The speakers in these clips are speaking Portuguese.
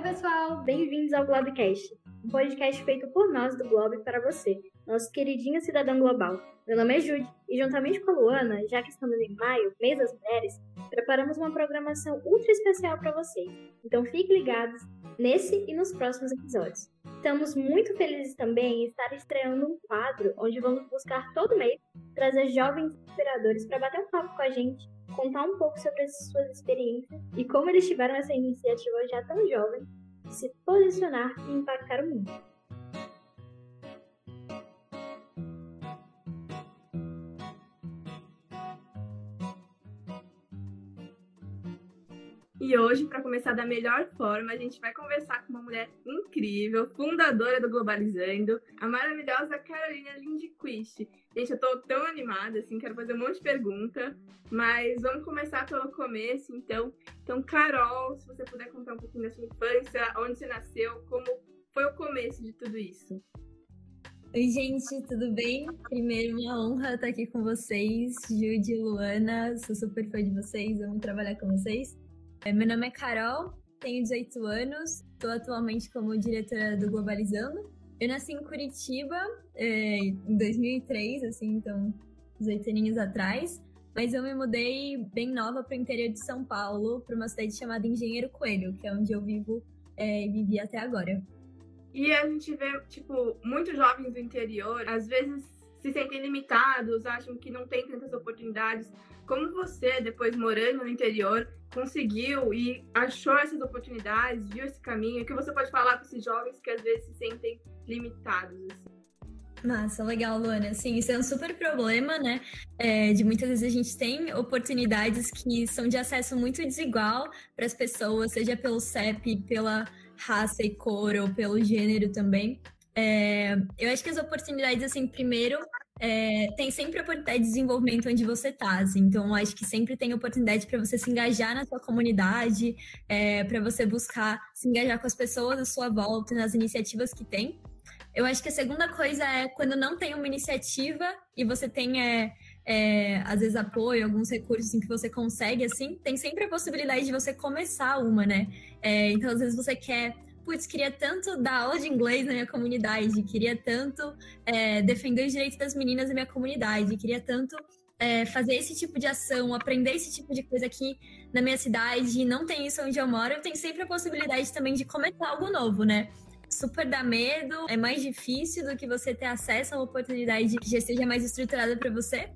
Oi, pessoal! Bem-vindos ao Globecast, um podcast feito por nós do Globo para você, nosso queridinho cidadão global. Meu nome é Jude e, juntamente com a Luana, já que estamos em maio, mês das mulheres, preparamos uma programação ultra especial para vocês. Então fiquem ligados nesse e nos próximos episódios. Estamos muito felizes também em estar estreando um quadro onde vamos buscar todo mês trazer jovens inspiradores para bater um papo com a gente contar um pouco sobre as suas experiências e como eles tiveram essa iniciativa já tão jovem se posicionar e impactar o mundo. E hoje, para começar da melhor forma, a gente vai conversar com uma mulher incrível, fundadora do Globalizando, a maravilhosa Carolina Lindquist. Gente, eu tô tão animada, assim, quero fazer um monte de pergunta, mas vamos começar pelo começo, então. Então, Carol, se você puder contar um pouquinho da sua infância, onde você nasceu, como foi o começo de tudo isso. Oi, gente, tudo bem? Primeiro, uma honra estar aqui com vocês, Jude e Luana. Sou super fã de vocês, amo trabalhar com vocês. É, meu nome é Carol, tenho 18 anos, estou atualmente como diretora do Globalizando. Eu nasci em Curitiba é, em 2003, assim, então 18 aninhos atrás, mas eu me mudei bem nova para o interior de São Paulo, para uma cidade chamada Engenheiro Coelho, que é onde eu vivo é, e vivi até agora. E a gente vê, tipo, muitos jovens do interior, às vezes se sentem limitados, acham que não tem tantas oportunidades. Como você, depois morando no interior, conseguiu e achou essas oportunidades, viu esse caminho? O que você pode falar para esses jovens que às vezes se sentem limitados? Assim? Massa, legal, Luana. Sim, isso é um super problema, né? É, de muitas vezes a gente tem oportunidades que são de acesso muito desigual para as pessoas, seja pelo CEP, pela raça e cor ou pelo gênero também. É, eu acho que as oportunidades, assim, primeiro, é, tem sempre oportunidade de desenvolvimento onde você está. Assim, então, acho que sempre tem oportunidade para você se engajar na sua comunidade, é, para você buscar se engajar com as pessoas à sua volta, nas iniciativas que tem. Eu acho que a segunda coisa é quando não tem uma iniciativa e você tem, é, é, às vezes, apoio, alguns recursos em que você consegue, assim, tem sempre a possibilidade de você começar uma, né? É, então, às vezes, você quer putz, queria tanto dar aula de inglês na minha comunidade, queria tanto é, defender os direitos das meninas na minha comunidade, queria tanto é, fazer esse tipo de ação, aprender esse tipo de coisa aqui na minha cidade, não tem isso onde eu moro, eu tenho sempre a possibilidade também de começar algo novo, né? Super dá medo, é mais difícil do que você ter acesso a uma oportunidade que já seja mais estruturada para você,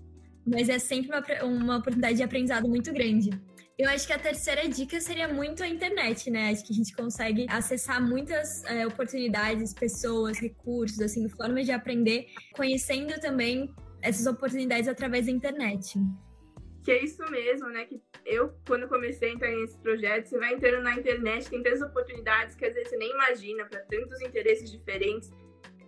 mas é sempre uma, uma oportunidade de aprendizado muito grande. Eu acho que a terceira dica seria muito a internet, né? Acho que a gente consegue acessar muitas é, oportunidades, pessoas, recursos, assim, formas de aprender, conhecendo também essas oportunidades através da internet. Que é isso mesmo, né? Que eu, quando comecei a entrar nesse projeto, você vai entrando na internet, tem tantas oportunidades que às vezes você nem imagina, para tantos interesses diferentes.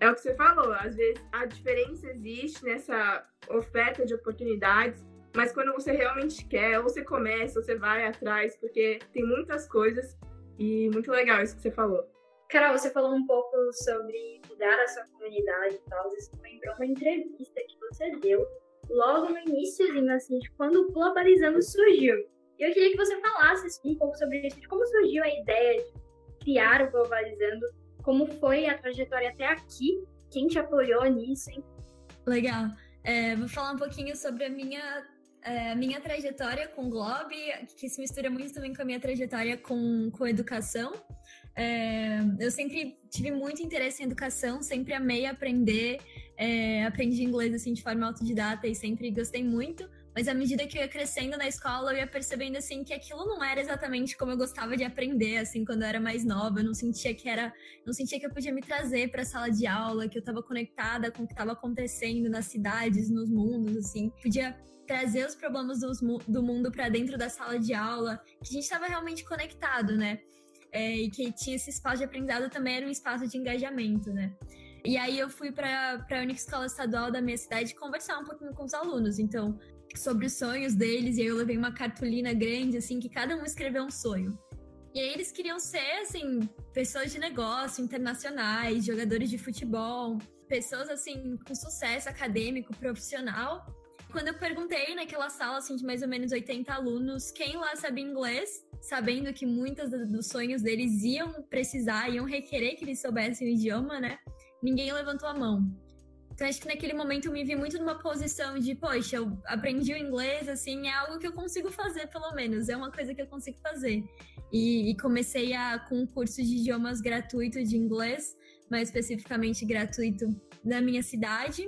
É o que você falou, às vezes a diferença existe nessa oferta de oportunidades mas quando você realmente quer, ou você começa, ou você vai atrás, porque tem muitas coisas e muito legal isso que você falou. Carol, você falou um pouco sobre mudar a sua comunidade e tal. Isso me lembrou uma entrevista que você deu logo no iníciozinho, assim, de quando o Globalizando surgiu. E eu queria que você falasse assim, um pouco sobre isso, de como surgiu a ideia de criar o Globalizando, como foi a trajetória até aqui, quem te apoiou nisso, hein? Legal. É, vou falar um pouquinho sobre a minha a minha trajetória com Globe, que se mistura muito também com a minha trajetória com, com educação. É, eu sempre tive muito interesse em educação, sempre amei aprender, é, aprendi inglês assim de forma autodidata e sempre gostei muito. Mas à medida que eu ia crescendo na escola, eu ia percebendo assim que aquilo não era exatamente como eu gostava de aprender, assim, quando eu era mais nova. Eu não sentia que era, não sentia que eu podia me trazer para a sala de aula, que eu estava conectada com o que estava acontecendo nas cidades, nos mundos, assim. Podia trazer os problemas do, do mundo para dentro da sala de aula, que a gente estava realmente conectado, né? É, e que tinha esse espaço de aprendizado também era um espaço de engajamento, né? E aí eu fui para a única escola estadual da minha cidade conversar um pouquinho com os alunos, então, sobre os sonhos deles, e aí eu levei uma cartolina grande, assim, que cada um escreveu um sonho. E aí eles queriam ser, assim, pessoas de negócio, internacionais, jogadores de futebol, pessoas, assim, com sucesso acadêmico, profissional, Quando eu perguntei naquela sala, assim, de mais ou menos 80 alunos, quem lá sabia inglês, sabendo que muitos dos sonhos deles iam precisar, iam requerer que eles soubessem o idioma, né? Ninguém levantou a mão. Então, acho que naquele momento eu me vi muito numa posição de, poxa, eu aprendi o inglês, assim, é algo que eu consigo fazer, pelo menos, é uma coisa que eu consigo fazer. E, e comecei a, com um curso de idiomas gratuito de inglês, mais especificamente gratuito na minha cidade,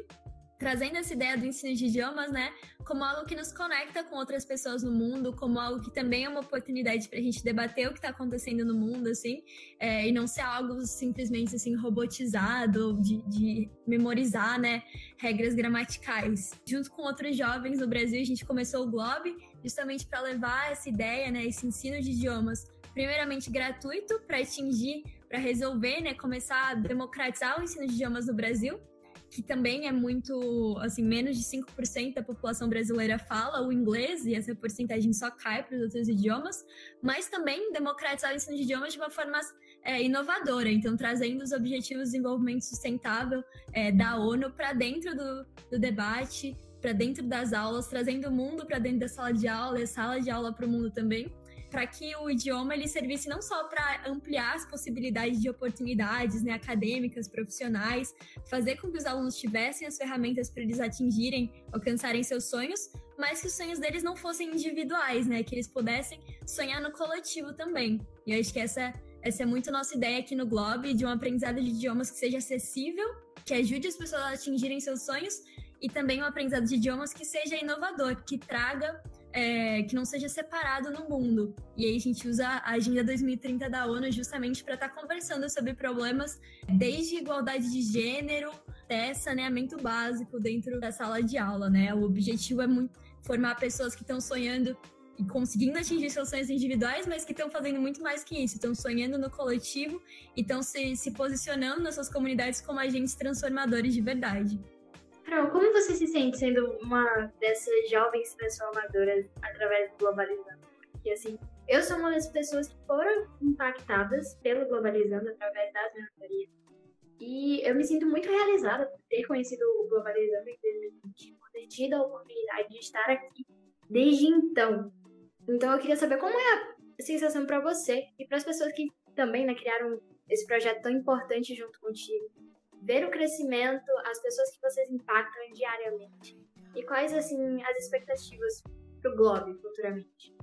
trazendo essa ideia do ensino de idiomas, né, como algo que nos conecta com outras pessoas no mundo, como algo que também é uma oportunidade para a gente debater o que está acontecendo no mundo, assim, é, e não ser algo simplesmente assim robotizado, de, de, memorizar, né, regras gramaticais. Junto com outros jovens no Brasil, a gente começou o Globe justamente para levar essa ideia, né, esse ensino de idiomas, primeiramente gratuito para atingir, para resolver, né, começar a democratizar o ensino de idiomas no Brasil que também é muito, assim, menos de 5% da população brasileira fala o inglês, e essa porcentagem só cai para os outros idiomas, mas também democratizar o ensino de idiomas de uma forma é, inovadora, então trazendo os Objetivos de Desenvolvimento Sustentável é, da ONU para dentro do, do debate, para dentro das aulas, trazendo o mundo para dentro da sala de aula e a sala de aula para o mundo também para que o idioma ele servisse não só para ampliar as possibilidades de oportunidades né, acadêmicas, profissionais, fazer com que os alunos tivessem as ferramentas para eles atingirem, alcançarem seus sonhos, mas que os sonhos deles não fossem individuais, né, que eles pudessem sonhar no coletivo também. E eu acho que essa, essa é muito a nossa ideia aqui no Globe, de um aprendizado de idiomas que seja acessível, que ajude as pessoas a atingirem seus sonhos, e também um aprendizado de idiomas que seja inovador, que traga é, que não seja separado no mundo. E aí a gente usa a Agenda 2030 da ONU justamente para estar tá conversando sobre problemas desde igualdade de gênero até saneamento básico dentro da sala de aula, né? O objetivo é muito formar pessoas que estão sonhando e conseguindo atingir seus sonhos individuais, mas que estão fazendo muito mais que isso, estão sonhando no coletivo e estão se, se posicionando nas suas comunidades como agentes transformadores de verdade. Carol, como você se sente sendo uma dessas jovens transformadoras através do Globalizando? Porque, assim, eu sou uma das pessoas que foram impactadas pelo Globalizando através das mentorias. E eu me sinto muito realizada por ter conhecido o Globalizando em 2020, por ter tido a oportunidade de estar aqui desde então. Então eu queria saber como é a sensação para você e para as pessoas que também né, criaram esse projeto tão importante junto contigo ver o crescimento, as pessoas que vocês impactam diariamente e quais assim as expectativas para o Globo futuramente.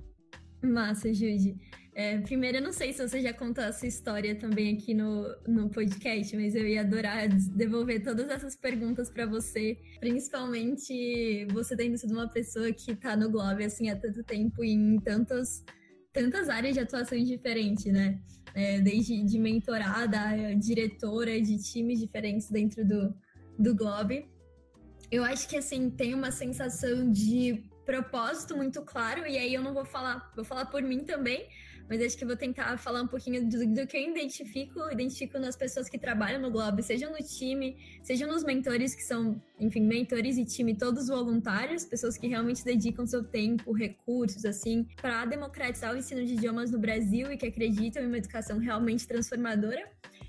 Massa, Jude. É, primeiro, eu não sei se você já contou essa história também aqui no, no podcast, mas eu ia adorar devolver todas essas perguntas para você, principalmente você tendo sido uma pessoa que está no Globo assim há tanto tempo e em tantas, tantas áreas de atuação diferentes, né? é, desde de mentorada, diretora de times diferentes dentro do, do Globe. Eu acho que assim tem uma sensação de propósito muito claro, e aí eu não vou falar, vou falar por mim também, mas acho que vou tentar falar um pouquinho do, do, que eu identifico, identifico nas pessoas que trabalham no Globo, seja no time, seja nos mentores que são, enfim, mentores e time todos voluntários, pessoas que realmente dedicam seu tempo, recursos, assim, para democratizar o ensino de idiomas no Brasil e que acreditam em uma educação realmente transformadora.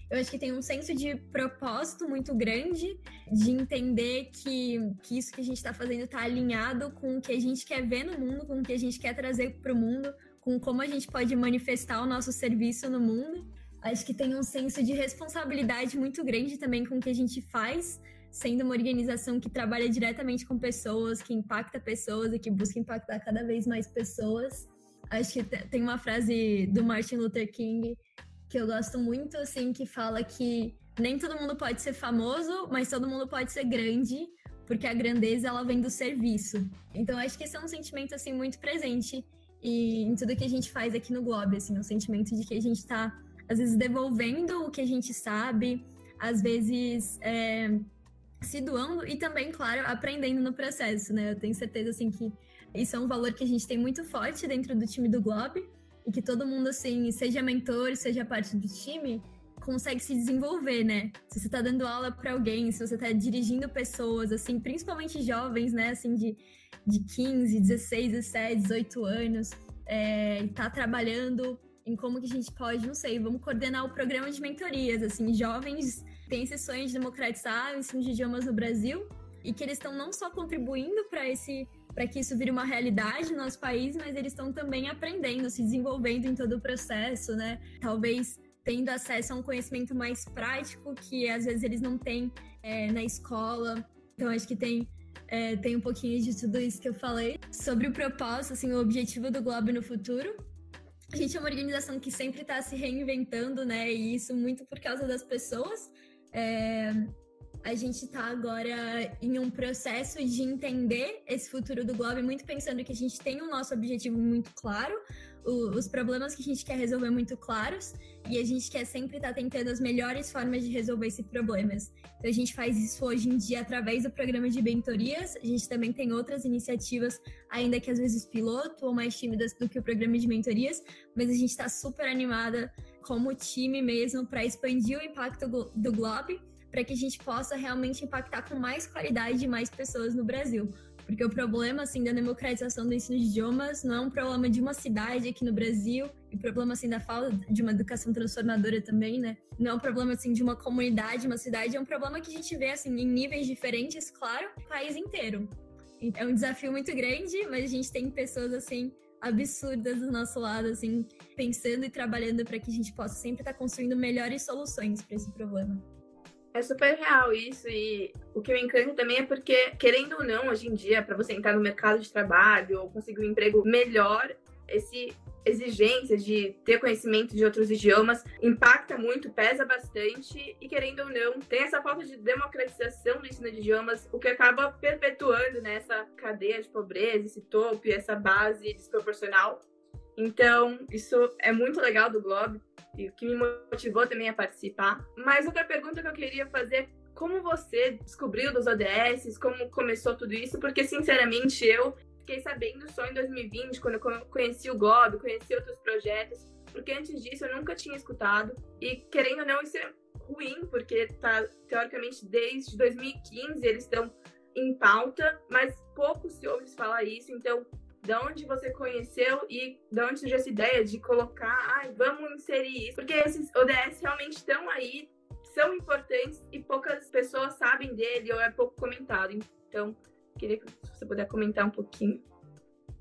Eu acho que tem um senso de propósito muito grande, de entender que, que isso que a gente está fazendo está alinhado com o que a gente quer ver no mundo, com o que a gente quer trazer para o mundo, com como a gente pode manifestar o nosso serviço no mundo. Acho que tem um senso de responsabilidade muito grande também com o que a gente faz, sendo uma organização que trabalha diretamente com pessoas, que impacta pessoas e que busca impactar cada vez mais pessoas. Acho que tem uma frase do Martin Luther King que eu gosto muito, assim, que fala que nem todo mundo pode ser famoso, mas todo mundo pode ser grande, porque a grandeza ela vem do serviço. Então acho que esse é um sentimento assim muito presente e em tudo que a gente faz aqui no Globo, assim, o sentimento de que a gente está, às vezes, devolvendo o que a gente sabe, às vezes é, se doando e também, claro, aprendendo no processo, né? Eu tenho certeza, assim, que isso é um valor que a gente tem muito forte dentro do time do Globo e que todo mundo, assim, seja mentor, seja parte do time, consegue se desenvolver, né? Se você está dando aula para alguém, se você está dirigindo pessoas, assim, principalmente jovens, né, assim, de de 15, 16, 17, 18 anos, é, tá trabalhando em como que a gente pode, não sei, vamos coordenar o programa de mentorias, assim, jovens têm esse sonho de democratizar o ensino de idiomas no Brasil e que eles estão não só contribuindo para esse para que isso vire uma realidade no nosso país, mas eles estão também aprendendo, se desenvolvendo em todo o processo, né? Talvez tendo acesso a um conhecimento mais prático que às vezes eles não têm é, na escola. Então acho que tem é, tem um pouquinho de tudo isso que eu falei sobre o propósito, assim, o objetivo do Globo no futuro. A gente é uma organização que sempre está se reinventando, né? E isso muito por causa das pessoas. É, a gente está agora em um processo de entender esse futuro do Globo, muito pensando que a gente tem o nosso objetivo muito claro, o, os problemas que a gente quer resolver muito claros, e a gente quer sempre estar tá tentando as melhores formas de resolver esses problemas. Então a gente faz isso hoje em dia através do programa de mentorias, a gente também tem outras iniciativas, ainda que às vezes piloto ou mais tímidas do que o programa de mentorias, mas a gente está super animada como time mesmo para expandir o impacto do Globo para que a gente possa realmente impactar com mais qualidade de mais pessoas no Brasil. Porque o problema, assim, da democratização do ensino de idiomas não é um problema de uma cidade aqui no Brasil, e o problema, assim, da falta de uma educação transformadora também, né? Não é um problema, assim, de uma comunidade, uma cidade, é um problema que a gente vê, assim, em níveis diferentes, claro, o país inteiro. É um desafio muito grande, mas a gente tem pessoas, assim, absurdas do nosso lado, assim, pensando e trabalhando para que a gente possa sempre estar tá construindo melhores soluções para esse problema. É super real isso, e o que me encanta também é porque, querendo ou não, hoje em dia, para você entrar no mercado de trabalho ou conseguir um emprego melhor, esse exigência de ter conhecimento de outros idiomas impacta muito, pesa bastante e querendo ou não, tem essa falta de democratização do ensino de idiomas, o que acaba perpetuando né, cadeia de pobreza, esse topo essa base desproporcional. Então, isso é muito legal do Globo e o que me motivou também a participar. Mas outra pergunta que eu queria fazer é como você descobriu dos ODS, como começou tudo isso? Porque, sinceramente, eu fiquei sabendo só em 2020, quando eu conheci o Globo, conheci outros projetos, porque antes disso eu nunca tinha escutado. E, querendo ou não, isso é ruim, porque tá, teoricamente, desde 2015 eles estão em pauta, mas pouco se ouve falar isso. Então, de onde você conheceu e de onde surgiu essa ideia de colocar, ai, vamos inserir isso. Porque esses ODS realmente estão aí, são importantes e poucas pessoas sabem dele ou é pouco comentado. Então, queria que você pudesse comentar um pouquinho.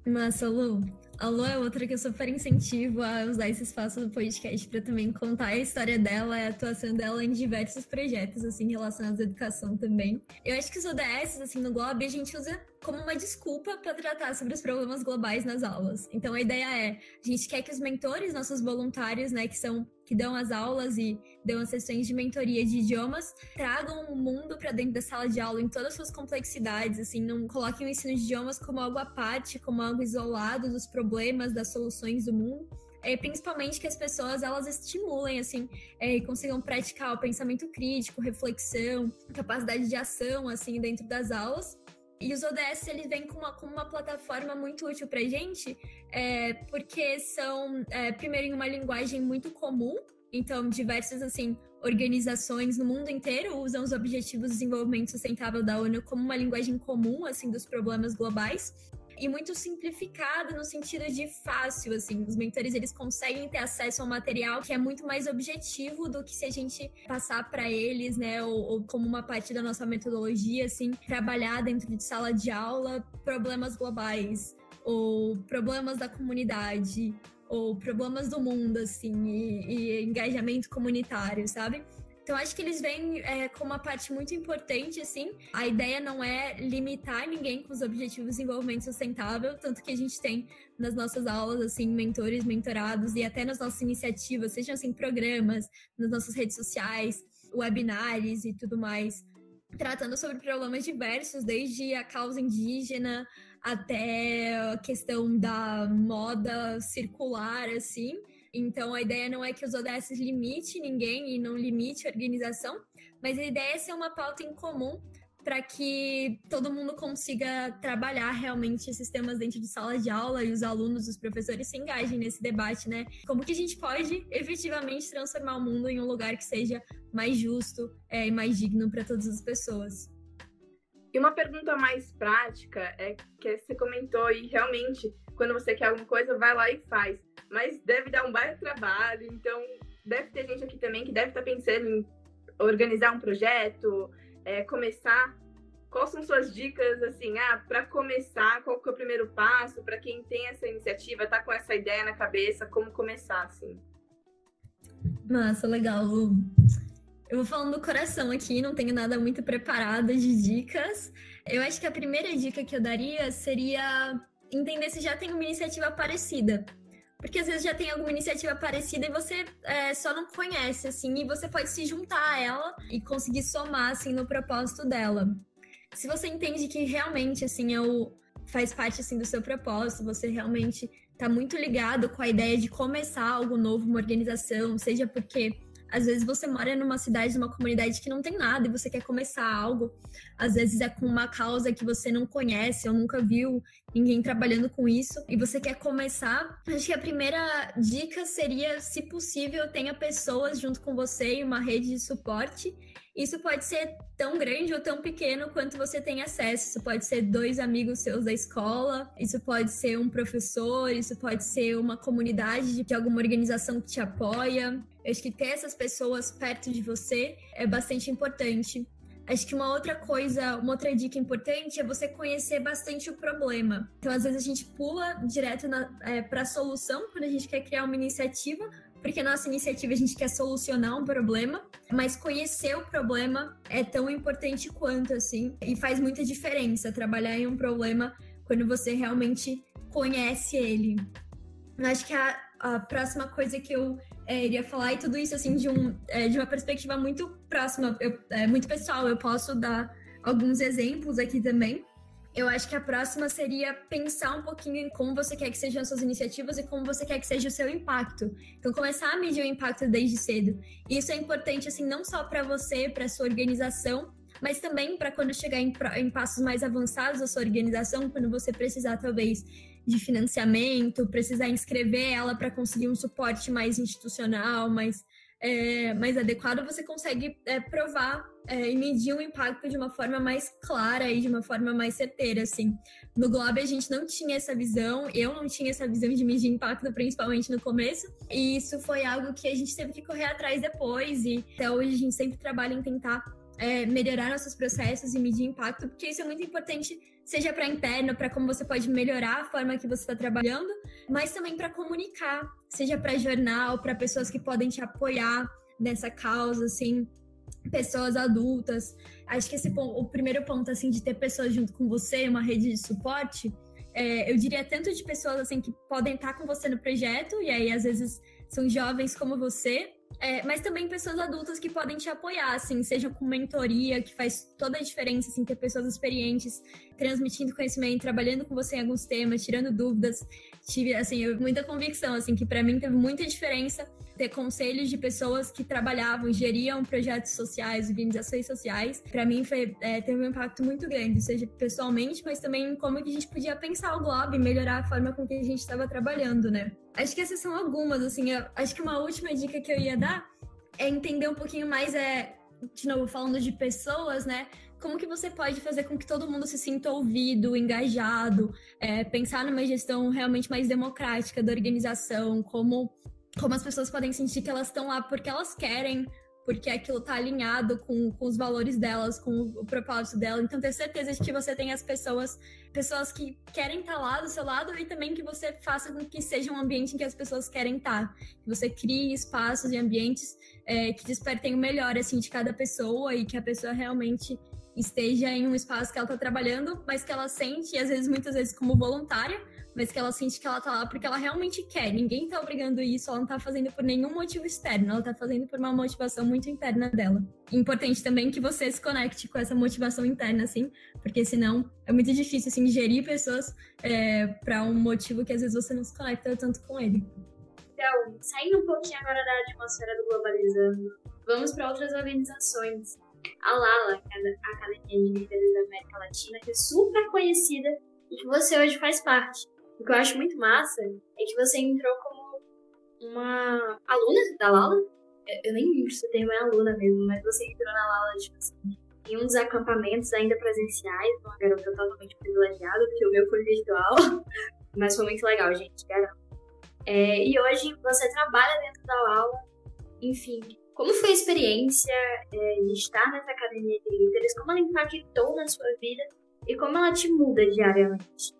Massa, Lu. A Lu é outra que eu super incentivo a usar esse espaço do podcast para também contar a história dela, a atuação dela em diversos projetos, assim, relacionados à educação também. Eu acho que os ODS, assim, no Globo, a gente usa como uma desculpa para tratar sobre os problemas globais nas aulas. Então a ideia é, a gente quer que os mentores, nossos voluntários, né, que são que dão as aulas e dão as sessões de mentoria de idiomas, tragam o mundo para dentro da sala de aula em todas as suas complexidades, assim, não coloquem o ensino de idiomas como algo à parte, como algo isolado dos problemas, das soluções do mundo. É, principalmente que as pessoas elas estimulem assim é, consigam praticar o pensamento crítico, reflexão, capacidade de ação assim dentro das aulas e os ODS eles vêm com uma, com uma plataforma muito útil para gente, é, porque são, é, primeiro, em uma linguagem muito comum, então diversas assim organizações no mundo inteiro usam os Objetivos de Desenvolvimento Sustentável da ONU como uma linguagem comum assim dos problemas globais e muito simplificado no sentido de fácil, assim. Os mentores, eles conseguem ter acesso ao material que é muito mais objetivo do que se a gente passar para eles, né, ou, ou, como uma parte da nossa metodologia, assim, trabalhar dentro de sala de aula problemas globais ou problemas da comunidade ou problemas do mundo, assim, e, e engajamento comunitário, sabe? Então, acho que eles vêm é, com uma parte muito importante, assim. A ideia não é limitar ninguém com os objetivos de desenvolvimento sustentável, tanto que a gente tem nas nossas aulas, assim, mentores, mentorados e até nas nossas iniciativas, sejam, assim, programas, nas nossas redes sociais, webinars e tudo mais, tratando sobre problemas diversos, desde a causa indígena até a questão da moda circular, assim. Então, a ideia não é que os ODS limite ninguém e não limite a organização, mas a ideia é ser uma pauta em comum para que todo mundo consiga trabalhar realmente esses temas dentro de sala de aula e os alunos, os professores se engajem nesse debate, né? Como que a gente pode efetivamente transformar o mundo em um lugar que seja mais justo é, e mais digno para todas as pessoas. E uma pergunta mais prática é que você comentou e realmente quando você quer alguma coisa, vai lá e faz. Mas deve dar um baita trabalho, então deve ter gente aqui também que deve estar tá pensando em organizar um projeto, é, começar. quais são suas dicas, assim, ah, para começar, qual que é o primeiro passo, para quem tem essa iniciativa, tá com essa ideia na cabeça, como começar, assim? Massa, legal, Lu. Eu vou falando do coração aqui, não tenho nada muito preparado de dicas. Eu acho que a primeira dica que eu daria seria entender se já tem uma iniciativa parecida. Porque às vezes já tem alguma iniciativa parecida e você é, só não conhece, assim, e você pode se juntar a ela e conseguir somar, assim, no propósito dela. Se você entende que realmente, assim, é o, faz parte, assim, do seu propósito, você realmente está muito ligado com a ideia de começar algo novo, uma organização, seja porque às vezes você mora numa cidade, numa comunidade que não tem nada e você quer começar algo. Às vezes é com uma causa que você não conhece ou nunca viu ninguém trabalhando com isso e você quer começar. Acho que a primeira dica seria, se possível, tenha pessoas junto com você e uma rede de suporte isso pode ser tão grande ou tão pequeno quanto você tem acesso. Isso pode ser dois amigos seus da escola, isso pode ser um professor, isso pode ser uma comunidade de alguma organização que te apoia. Eu acho que ter essas pessoas perto de você é bastante importante. Acho que uma outra coisa, uma outra dica importante é você conhecer bastante o problema. Então, às vezes, a gente pula direto é, para a solução quando a gente quer criar uma iniciativa, porque nossa iniciativa a gente quer solucionar um problema, mas conhecer o problema é tão importante quanto, assim, e faz muita diferença trabalhar em um problema quando você realmente conhece ele. Eu acho que a, a próxima coisa que eu é, iria falar, e tudo isso, assim, de, um, é, de uma perspectiva muito próxima, eu, é, muito pessoal, eu posso dar alguns exemplos aqui também. Eu acho que a próxima seria pensar um pouquinho em como você quer que sejam as suas iniciativas e como você quer que seja o seu impacto. Então, começar a medir o impacto desde cedo. Isso é importante, assim, não só para você, para sua organização, mas também para quando chegar em, em passos mais avançados da sua organização, quando você precisar, talvez, de financiamento, precisar inscrever ela para conseguir um suporte mais institucional, mais, é, mais adequado, você consegue é, provar é, e medir o impacto de uma forma mais clara e de uma forma mais certeira, assim. No Globo a gente não tinha essa visão, eu não tinha essa visão de medir impacto, principalmente no começo, e isso foi algo que a gente teve que correr atrás depois, e até hoje a gente sempre trabalha em tentar é, melhorar nossos processos e medir impacto, porque isso é muito importante, seja para interno, para como você pode melhorar a forma que você está trabalhando, mas também para comunicar, seja para jornal, para pessoas que podem te apoiar nessa causa, assim pessoas adultas. Acho que esse o primeiro ponto assim de ter pessoas junto com você, uma rede de suporte, é, eu diria tanto de pessoas assim que podem estar com você no projeto e aí às vezes são jovens como você, é, mas também pessoas adultas que podem te apoiar, assim, seja com mentoria, que faz toda a diferença, assim, ter pessoas experientes transmitindo conhecimento, trabalhando com você em alguns temas, tirando dúvidas. Tive, assim, muita convicção, assim, que para mim teve muita diferença ter conselhos de pessoas que trabalhavam, geriam projetos sociais, organizações sociais. Para mim foi, é, teve um impacto muito grande, seja pessoalmente, mas também como que a gente podia pensar o Globo e melhorar a forma com que a gente estava trabalhando, né? Acho que essas são algumas, assim, eu, acho que uma última dica que eu ia dar é entender um pouquinho mais, é, de novo, falando de pessoas, né? como que você pode fazer com que todo mundo se sinta ouvido, engajado, é, pensar numa gestão realmente mais democrática da organização, como como as pessoas podem sentir que elas estão lá porque elas querem, porque aquilo está alinhado com, com os valores delas, com o, propósito dela. Então, ter certeza de que você tem as pessoas, pessoas que querem estar tá lá do seu lado e também que você faça com que seja um ambiente em que as pessoas querem estar. Tá. Que você crie espaços e ambientes é, que despertem o melhor, assim, de cada pessoa e que a pessoa realmente esteja em um espaço que ela está trabalhando, mas que ela sente, e às vezes, muitas vezes, como voluntária, mas que ela sente que ela tá lá porque ela realmente quer. Ninguém tá obrigando isso, ela não tá fazendo por nenhum motivo externo, ela tá fazendo por uma motivação muito interna dela. Importante também que você se conecte com essa motivação interna, assim, porque senão é muito difícil, assim, gerir pessoas é, para um motivo que às vezes você não se conecta tanto com ele. Então, saindo um pouquinho agora da atmosfera do globalizando, vamos para outras organizações. A LALA, é a Academia de Líderes da América Latina, que é super conhecida e que você hoje faz parte. O que eu acho muito massa é que você entrou como uma aluna da Lala. Eu nem lembro se o termo é aluna mesmo, mas você entrou na Lala, tipo assim, em um dos acampamentos ainda presenciais, uma garota totalmente privilegiada, porque o meu foi virtual. mas foi muito legal, gente, garanto. É, e hoje você trabalha dentro da aula, enfim, Como foi a experiência é, de estar nessa academia de líderes? Como ela impactou na sua vida e como ela te muda diariamente?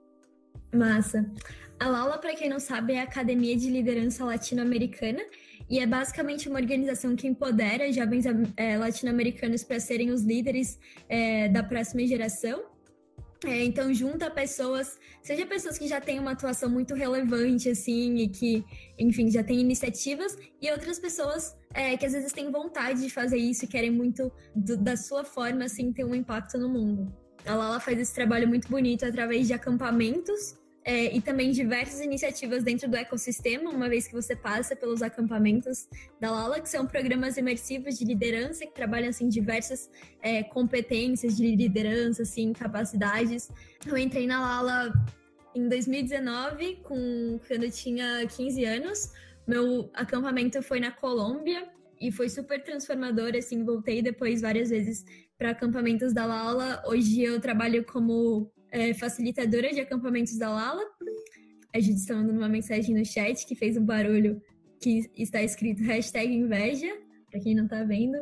Massa. A Lala, para quem não sabe, é a Academia de Liderança Latino-Americana e é basicamente uma organização que empodera jovens é, latino-americanos para serem os líderes é, da próxima geração. É, então, junta pessoas, seja pessoas que já têm uma atuação muito relevante, assim, e que, enfim, já têm iniciativas, e outras pessoas é, que às vezes têm vontade de fazer isso e querem muito, do, da sua forma, assim, ter um impacto no mundo. A Lala faz esse trabalho muito bonito através de acampamentos é, e também diversas iniciativas dentro do ecossistema, uma vez que você passa pelos acampamentos da Lala, que são programas imersivos de liderança que trabalham assim diversas é, competências de liderança, assim, capacidades. Eu entrei na Lala em 2019, com, quando eu tinha 15 anos. Meu acampamento foi na Colômbia e foi super transformador, assim, voltei depois várias vezes para acampamentos da Lala. Hoje eu trabalho como é, facilitadora de acampamentos da Lala. A gente está mandando uma mensagem no chat que fez um barulho que está escrito hashtag inveja, para quem não está vendo.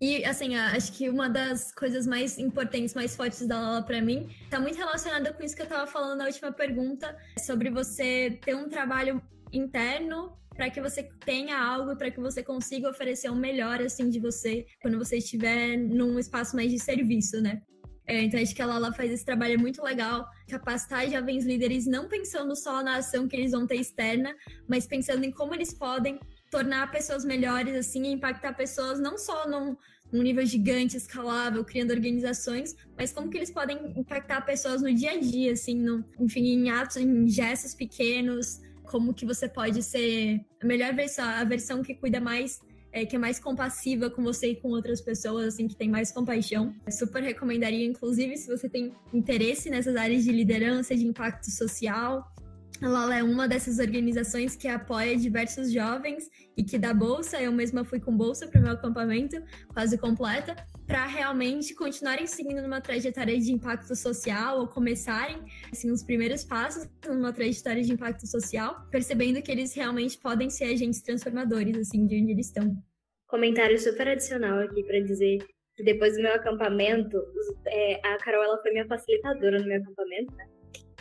E, assim, acho que uma das coisas mais importantes, mais fortes da Lala para mim, está muito relacionada com isso que eu estava falando na última pergunta, sobre você ter um trabalho interno para que você tenha algo, para que você consiga oferecer o um melhor, assim, de você, quando você estiver num espaço mais de serviço, né? É, então, acho que a Lala faz esse trabalho muito legal, capacitar jovens líderes não pensando só na ação que eles vão ter externa, mas pensando em como eles podem tornar pessoas melhores, assim, impactar pessoas não só num, num nível gigante, escalável, criando organizações, mas como que eles podem impactar pessoas no dia a dia, assim, no, enfim, em atos, em gestos pequenos, como que você pode ser a melhor versão, a versão que cuida mais é, que é mais compassiva com você e com outras pessoas, assim, que tem mais compaixão. Eu super recomendaria, inclusive, se você tem interesse nessas áreas de liderança, de impacto social. A Lala é uma dessas organizações que apoia diversos jovens e que dá bolsa. Eu mesma fui com bolsa para o meu acampamento, quase completa, para realmente continuarem seguindo numa trajetória de impacto social ou começarem assim, os primeiros passos numa trajetória de impacto social, percebendo que eles realmente podem ser agentes transformadores assim de onde eles estão. Comentário super adicional aqui para dizer que depois do meu acampamento, é, a Carol ela foi minha facilitadora no meu acampamento, né?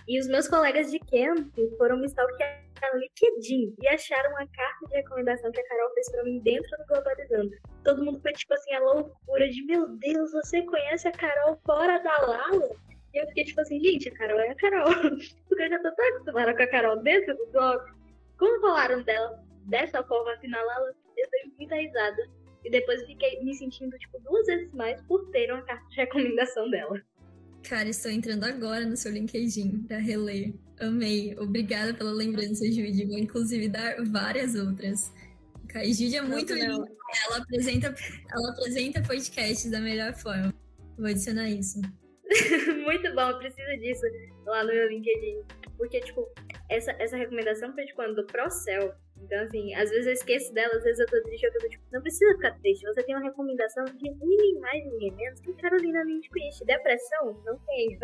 E os meus colegas de camp foram me stalkear no LinkedIn e acharam uma carta de recomendação que a Carol fez pra mim dentro do Globalizando. Todo mundo foi tipo assim, a loucura de meu Deus, você conhece a Carol fora da Lala? E eu fiquei tipo assim, gente, a Carol é a Carol. Porque eu já tô tão acostumada com a Carol dentro do blog. Como falaram dela dessa forma assim na Lala, eu dei muita risada. E depois fiquei me sentindo, tipo, duas vezes mais por ter uma carta de recomendação dela. Cara, estou entrando agora no seu LinkedIn para reler. Amei. Obrigada pela lembrança, Judy. Vou inclusive dar várias outras. A Judy é muito linda. Ela apresenta, ela apresenta podcasts da melhor forma. Vou adicionar isso. muito bom, eu preciso disso lá no meu LinkedIn. Porque, tipo, essa, essa recomendação foi de quando? Do Procel. Então, assim, às vezes eu esqueço dela, às vezes eu tô triste, eu tô tipo, não precisa ficar triste. Você tem uma recomendação de ninguém mais, ninguém menos que Carolina Lindquist. Depressão? Não tenho.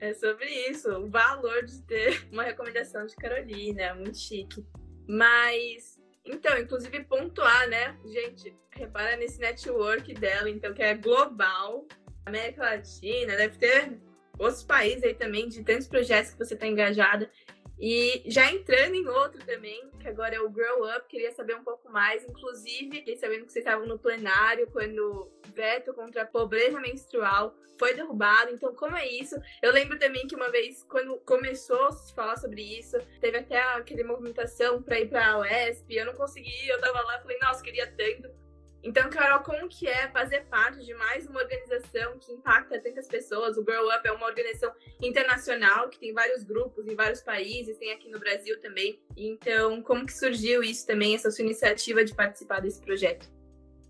É sobre isso, o valor de ter uma recomendação de Carolina, é muito chique. Mas, então, inclusive pontuar, né? Gente, repara nesse network dela, então, que é global, América Latina, deve ter outros países aí também, de tantos projetos que você está engajada. E já entrando em outro também, que agora é o Grow Up, queria saber um pouco mais. Inclusive, fiquei sabendo que vocês estavam no plenário quando o veto contra a pobreza menstrual foi derrubado. Então, como é isso? Eu lembro também que uma vez, quando começou a se falar sobre isso, teve até aquela movimentação para ir para a. Eu não consegui, eu tava lá falei, nossa, queria tanto. Então, Carol, como que é fazer parte de mais uma organização que impacta tantas pessoas? O Grow Up é uma organização internacional que tem vários grupos em vários países, tem aqui no Brasil também. Então, como que surgiu isso também, essa sua iniciativa de participar desse projeto?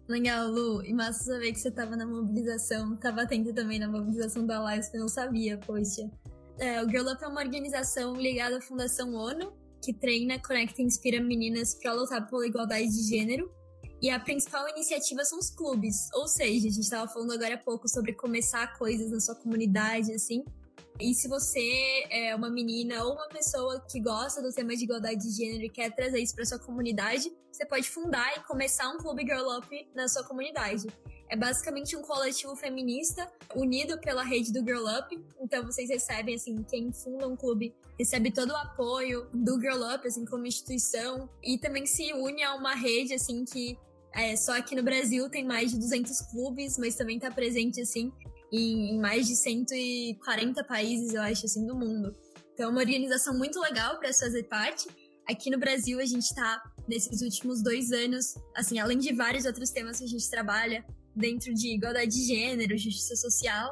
Legal, Lu. E massa saber que você estava na mobilização, estava atenta também na mobilização da Lives, que eu não sabia, poxa. É, o Girl Up é uma organização ligada à Fundação ONU, que treina, conecta e inspira meninas para lutar pela igualdade de gênero e a principal iniciativa são os clubes. Ou seja, a gente estava falando agora há pouco sobre começar coisas na sua comunidade, assim. E se você é uma menina ou uma pessoa que gosta do tema de igualdade de gênero e quer trazer isso para sua comunidade, você pode fundar e começar um clube Girl Up na sua comunidade. É basicamente um coletivo feminista unido pela rede do Girl Up. Então vocês recebem, assim, quem funda um clube recebe todo o apoio do Girl Up, assim, como instituição. E também se une a uma rede, assim, que é, só aqui no Brasil tem mais de 200 clubes, mas também está presente, assim, em, mais de 140 países, eu acho, assim, do mundo. Então é uma organização muito legal para fazer parte. Aqui no Brasil, a gente está, nesses últimos dois anos, assim, além de vários outros temas que a gente trabalha, dentro de igualdade de gênero, justiça social,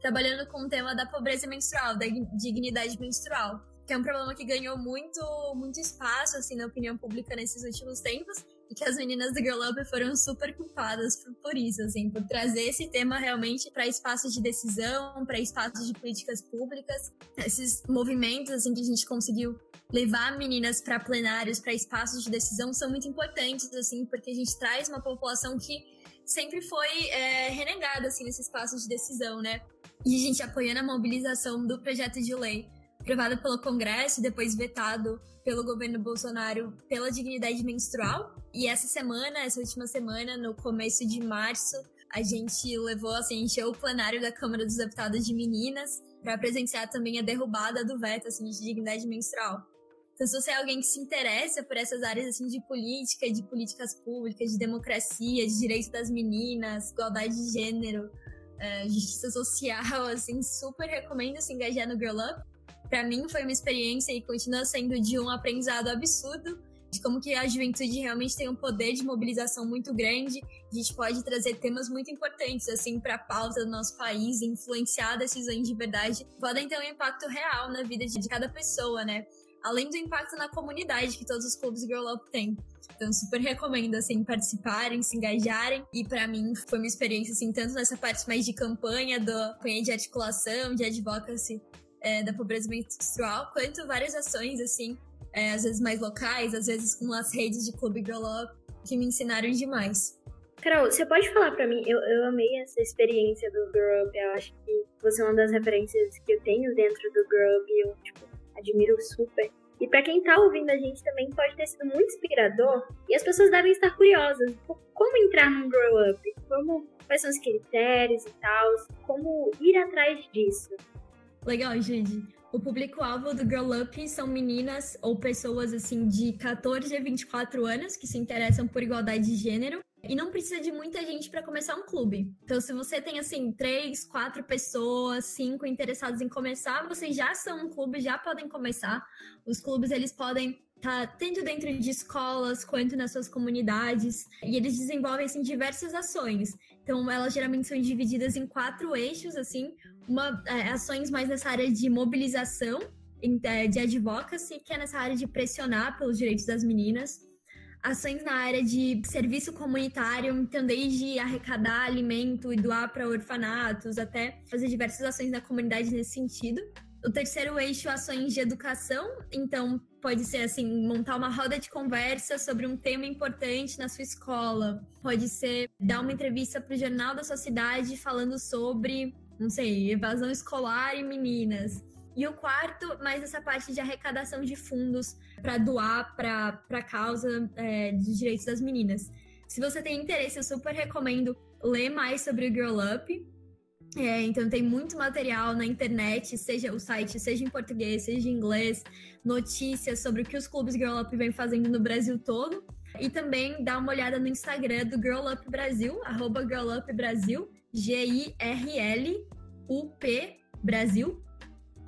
trabalhando com o tema da pobreza menstrual, da dignidade menstrual, que é um problema que ganhou muito, muito espaço, assim, na opinião pública nesses últimos tempos, e que as meninas do Girl Up foram super culpadas por, por isso, assim, por trazer esse tema realmente para espaços de decisão, para espaços de políticas públicas. Esses movimentos, assim, que a gente conseguiu levar meninas para plenários, para espaços de decisão, são muito importantes, assim, porque a gente traz uma população que sempre foi é, renegada, assim, nesse espaço de decisão, né? E a gente apoiando a mobilização do projeto de lei aprovado pelo Congresso e depois vetado pelo governo Bolsonaro pela dignidade menstrual. E essa semana, essa última semana, no começo de março, a gente levou, assim, encheu o plenário da Câmara dos Deputados de Meninas para presenciar também a derrubada do veto, assim, de dignidade menstrual. Então, se você é alguém que se interessa por essas áreas, assim, de política, de políticas públicas, de democracia, de direitos das meninas, igualdade de gênero, é, justiça social, assim, super recomendo se engajar no Girl Up para mim foi uma experiência e continua sendo de um aprendizado absurdo de como que a juventude realmente tem um poder de mobilização muito grande. A gente pode trazer temas muito importantes assim para a pauta do nosso país, influenciar decisões de verdade, podem ter um impacto real na vida de cada pessoa, né? Além do impacto na comunidade que todos os clubes Girl Up têm. Então, super recomendo, assim, participarem, se engajarem. E para mim foi uma experiência, assim, tanto nessa parte mais de campanha, do campanha de articulação, de advocacy, é, da pobreza menstrual, quanto várias ações, assim, é, às vezes mais locais, às vezes com as redes de clube Up, que me ensinaram demais. Carol, você pode falar para mim? Eu, eu amei essa experiência do Girl Up. Eu acho que você é uma das referências que eu tenho dentro do Girl Up eu, tipo, admiro super. E para quem tá ouvindo a gente também pode ter sido muito inspirador e as pessoas devem estar curiosas. Como entrar num Grow Up? Como, quais são os critérios e tal? Como ir atrás disso? Legal, Judy. O público-alvo do Girl Up são meninas ou pessoas assim de 14 a 24 anos que se interessam por igualdade de gênero e não precisa de muita gente para começar um clube. Então, se você tem assim três, quatro pessoas, cinco interessados em começar, vocês já são um clube, já podem começar. Os clubes eles podem tá tanto dentro de escolas quanto nas suas comunidades e eles desenvolvem assim diversas ações. Então, elas geralmente são divididas em quatro eixos, assim, uma, é, ações mais nessa área de mobilização, é, de advocacy, que é nessa área de pressionar pelos direitos das meninas, ações na área de serviço comunitário, então desde arrecadar alimento e doar para orfanatos, até fazer diversas ações na comunidade nesse sentido. O terceiro eixo, ações de educação. Então, pode ser assim, montar uma roda de conversa sobre um tema importante na sua escola. Pode ser dar uma entrevista para o jornal da sua cidade falando sobre, não sei, evasão escolar e meninas. E o quarto, mais essa parte de arrecadação de fundos para doar para a causa é, dos direitos das meninas. Se você tem interesse, eu super recomendo ler mais sobre o Girl Up. É, então tem muito material na internet, seja o site, seja em português, seja em inglês, notícias sobre o que os clubes Girl Up vem fazendo no Brasil todo. E também dá uma olhada no Instagram do Girl Up Brasil, arroba Girl Up Brasil, G-I-R-L-U-P Brasil.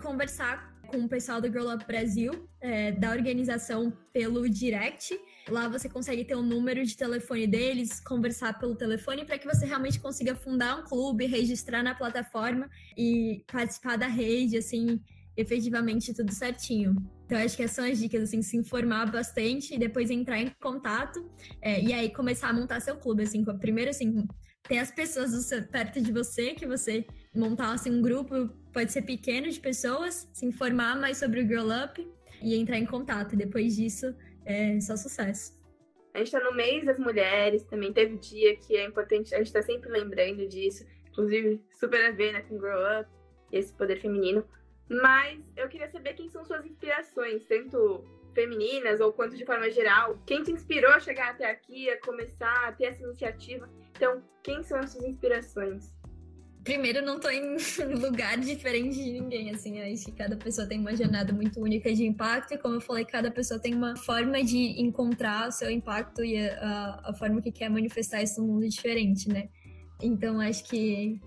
Conversar com o pessoal do Girl Up Brasil, é, da organização pelo direct Lá você consegue ter o número de telefone deles, conversar pelo telefone para que você realmente consiga fundar um clube, registrar na plataforma e participar da rede, assim, efetivamente tudo certinho. Então, acho que são as dicas, assim, se informar bastante e depois entrar em contato é, e aí começar a montar seu clube, assim, primeiro, assim, ter as pessoas seu, perto de você, que você montar, assim, um grupo, pode ser pequeno de pessoas, se informar mais sobre o Girl Up e entrar em contato. Depois disso, é só sucesso. A gente está no mês das mulheres, também teve dia que é importante, a gente está sempre lembrando disso, inclusive super a ver né, com Grow Up, esse poder feminino. Mas eu queria saber quem são suas inspirações, tanto femininas ou quanto de forma geral. Quem te inspirou a chegar até aqui, a começar, a ter essa iniciativa? Então, quem são as suas inspirações? Primeiro, não tô em lugar diferente de ninguém, assim, acho que cada pessoa tem uma jornada muito única de impacto e, como eu falei, cada pessoa tem uma forma de encontrar o seu impacto e a, a forma que quer manifestar isso no mundo diferente, né? Então, acho que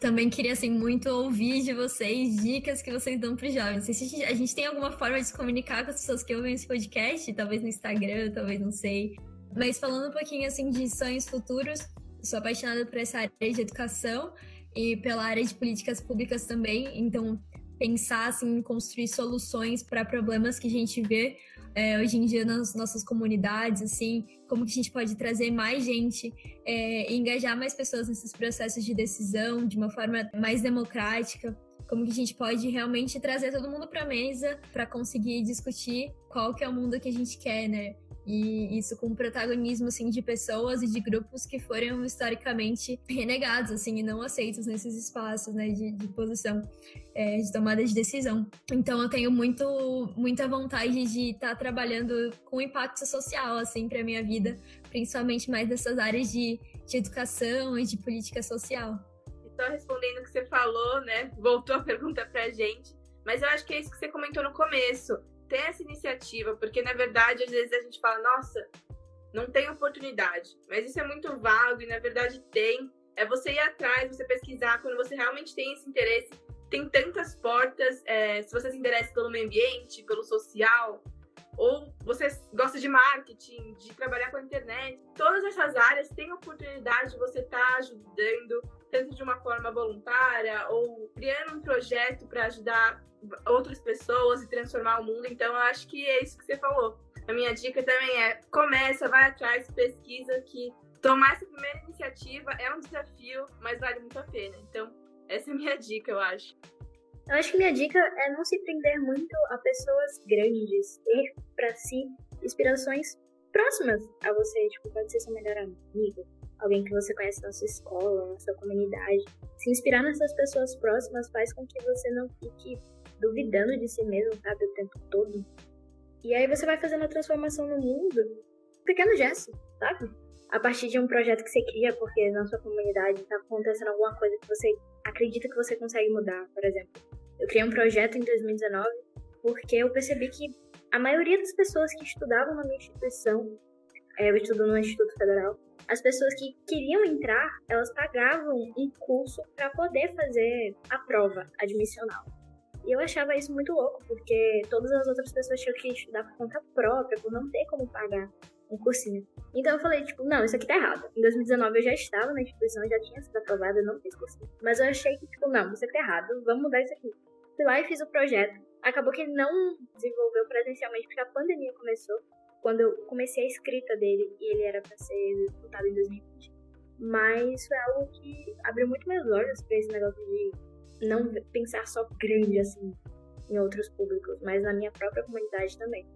também queria, assim, muito ouvir de vocês dicas que vocês dão para os jovens. Se a gente tem alguma forma de se comunicar com as pessoas que ouvem esse podcast, talvez no Instagram, talvez não sei. Mas falando um pouquinho, assim, de sonhos futuros, sou apaixonada por essa área de educação e pela área de políticas públicas também. Então, pensar assim, em construir soluções para problemas que a gente vê é, hoje em dia nas nossas comunidades, assim, como que a gente pode trazer mais gente é, e engajar mais pessoas nesses processos de decisão de uma forma mais democrática, como que a gente pode realmente trazer todo mundo para a mesa para conseguir discutir qual que é o mundo que a gente quer, né? E isso com protagonismo, assim, de pessoas e de grupos que foram historicamente renegados, assim, e não aceitos nesses espaços, né, de, de posição, é, de tomada de decisão. Então, eu tenho muito, muita vontade de estar tá trabalhando com impacto social, assim, para minha vida, principalmente mais dessas áreas de, de educação e de política social. Só respondendo o que você falou, né, voltou a pergunta pra gente, mas eu acho que é isso que você comentou no começo ter essa iniciativa, porque na verdade às vezes a gente fala, nossa, não tem oportunidade, mas isso é muito vago e na verdade tem. É você ir atrás, você pesquisar, quando você realmente tem esse interesse, tem tantas portas. É, se você se interessa pelo meio ambiente, pelo social, ou você gosta de marketing, de trabalhar com a internet, todas essas áreas têm oportunidade de você estar tá ajudando, tanto de uma forma voluntária ou criando um projeto para ajudar outras pessoas e transformar o mundo. Então, eu acho que é isso que você falou. A minha dica também é: começa, vai atrás, pesquisa, que tomar essa primeira iniciativa é um desafio, mas vale muito a pena. Então, essa é a minha dica, eu acho. Eu acho que minha dica é não se prender muito a pessoas grandes, ter para si inspirações próximas a você, tipo, pode ser seu melhor amigo, alguém que você conhece na sua escola, na sua comunidade. Se inspirar nessas pessoas próximas faz com que você não fique duvidando de si mesmo, sabe, o tempo todo. E aí você vai fazendo a transformação no mundo, pequeno gesto, sabe? A partir de um projeto que você cria, porque na sua comunidade está acontecendo alguma coisa que você acredita que você consegue mudar, por exemplo. Eu criei um projeto em 2019 porque eu percebi que a maioria das pessoas que estudavam na minha instituição, é, eu estudo no Instituto Federal, as pessoas que queriam entrar, elas pagavam um curso para poder fazer a prova admissional. E eu achava isso muito louco, porque todas as outras pessoas tinham que estudar por conta própria, por não ter como pagar um cursinho. Então eu falei, tipo, não, isso aqui tá errado. Em 2019 eu já estava na instituição, já tinha sido aprovada, eu não fiz cursinho. Mas eu achei que, tipo, não, isso aqui tá errado, vamos mudar isso aqui. Fui lá e fiz o projeto. Acabou que ele não desenvolveu presencialmente, porque a pandemia começou, quando eu comecei a escrita dele, e ele era para ser executado em 2020. Mas foi algo que abriu muito meus olhos para esse negócio de não pensar só grande assim em outros públicos, mas na minha própria comunidade também.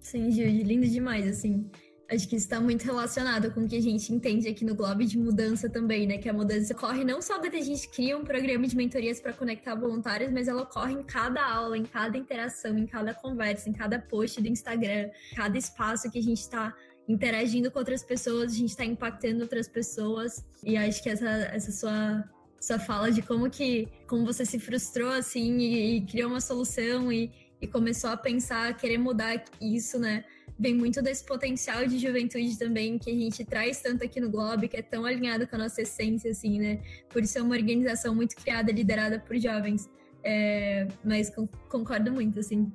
Sim, Gilde, lindo demais, assim. Acho que isso está muito relacionado com o que a gente entende aqui no Globo de mudança também, né? Que a mudança ocorre não só da a gente cria um programa de mentorias para conectar voluntários, mas ela ocorre em cada aula, em cada interação, em cada conversa, em cada post do Instagram, cada espaço que a gente está interagindo com outras pessoas, a gente está impactando outras pessoas. E acho que essa, essa sua sua fala de como que como você se frustrou assim e, e criou uma solução e, e, começou a pensar, a querer mudar isso, né? Vem muito desse potencial de juventude também que a gente traz tanto aqui no Globo, que é tão alinhado com a nossa essência, assim, né? Por ser uma organização muito criada, liderada por jovens. É, mas concordo muito, assim.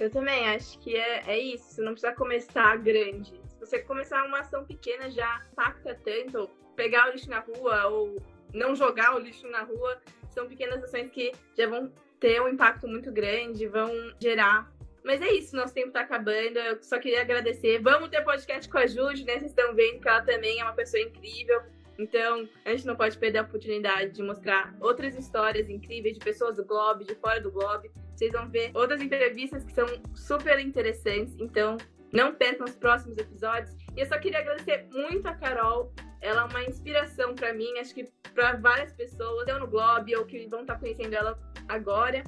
Eu também acho que é, é isso. Você não precisa começar grande. Se você começar uma ação pequena, já impacta tanto. Pegar o lixo na rua ou não jogar o lixo na rua, são pequenas ações que já vão ter um impacto muito grande, vão gerar. Mas é isso, nosso tempo tá acabando. Eu só queria agradecer. Vamos ter podcast com a Jude, né? Vocês estão vendo que ela também é uma pessoa incrível. Então, a gente não pode perder a oportunidade de mostrar outras histórias incríveis de pessoas do Globo, de fora do Globo. Vocês vão ver outras entrevistas que são super interessantes. Então, não percam os próximos episódios. E eu só queria agradecer muito a Carol. Ela é uma inspiração para mim, acho que para várias pessoas, eu no Globo ou que vão estar tá conhecendo ela agora.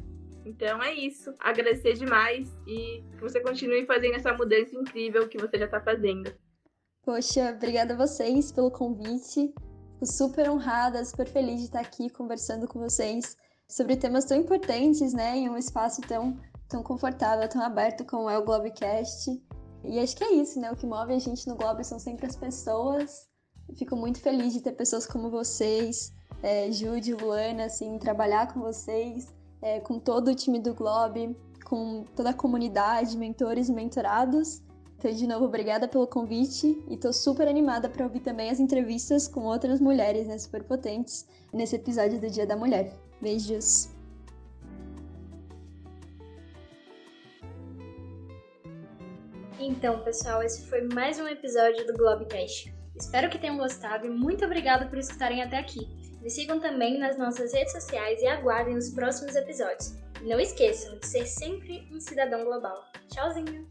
Então é isso. Agradecer demais e que você continue fazendo essa mudança incrível que você já está fazendo. Poxa, obrigada a vocês pelo convite. Fico super honrada, super feliz de estar aqui conversando com vocês sobre temas tão importantes, né, em um espaço tão, tão confortável, tão aberto como é o Globecast. E acho que é isso, né? O que move a gente no Globo são sempre as pessoas. fico muito feliz de ter pessoas como vocês, é, Jude, Luana, assim, trabalhar com vocês, é, com todo o time do Globo, com toda a comunidade, mentores e mentorados. Então, de novo, obrigada pelo convite e tô super animada para ouvir também as entrevistas com outras mulheres, né, super potentes, nesse episódio do Dia da Mulher. Beijos! Então, pessoal, esse foi mais um episódio do Globecast. Espero que tenham gostado e muito obrigada por escutarem até aqui. Me sigam também nas nossas redes sociais e aguardem os próximos episódios. E não esqueçam de ser sempre um cidadão global. Tchauzinho!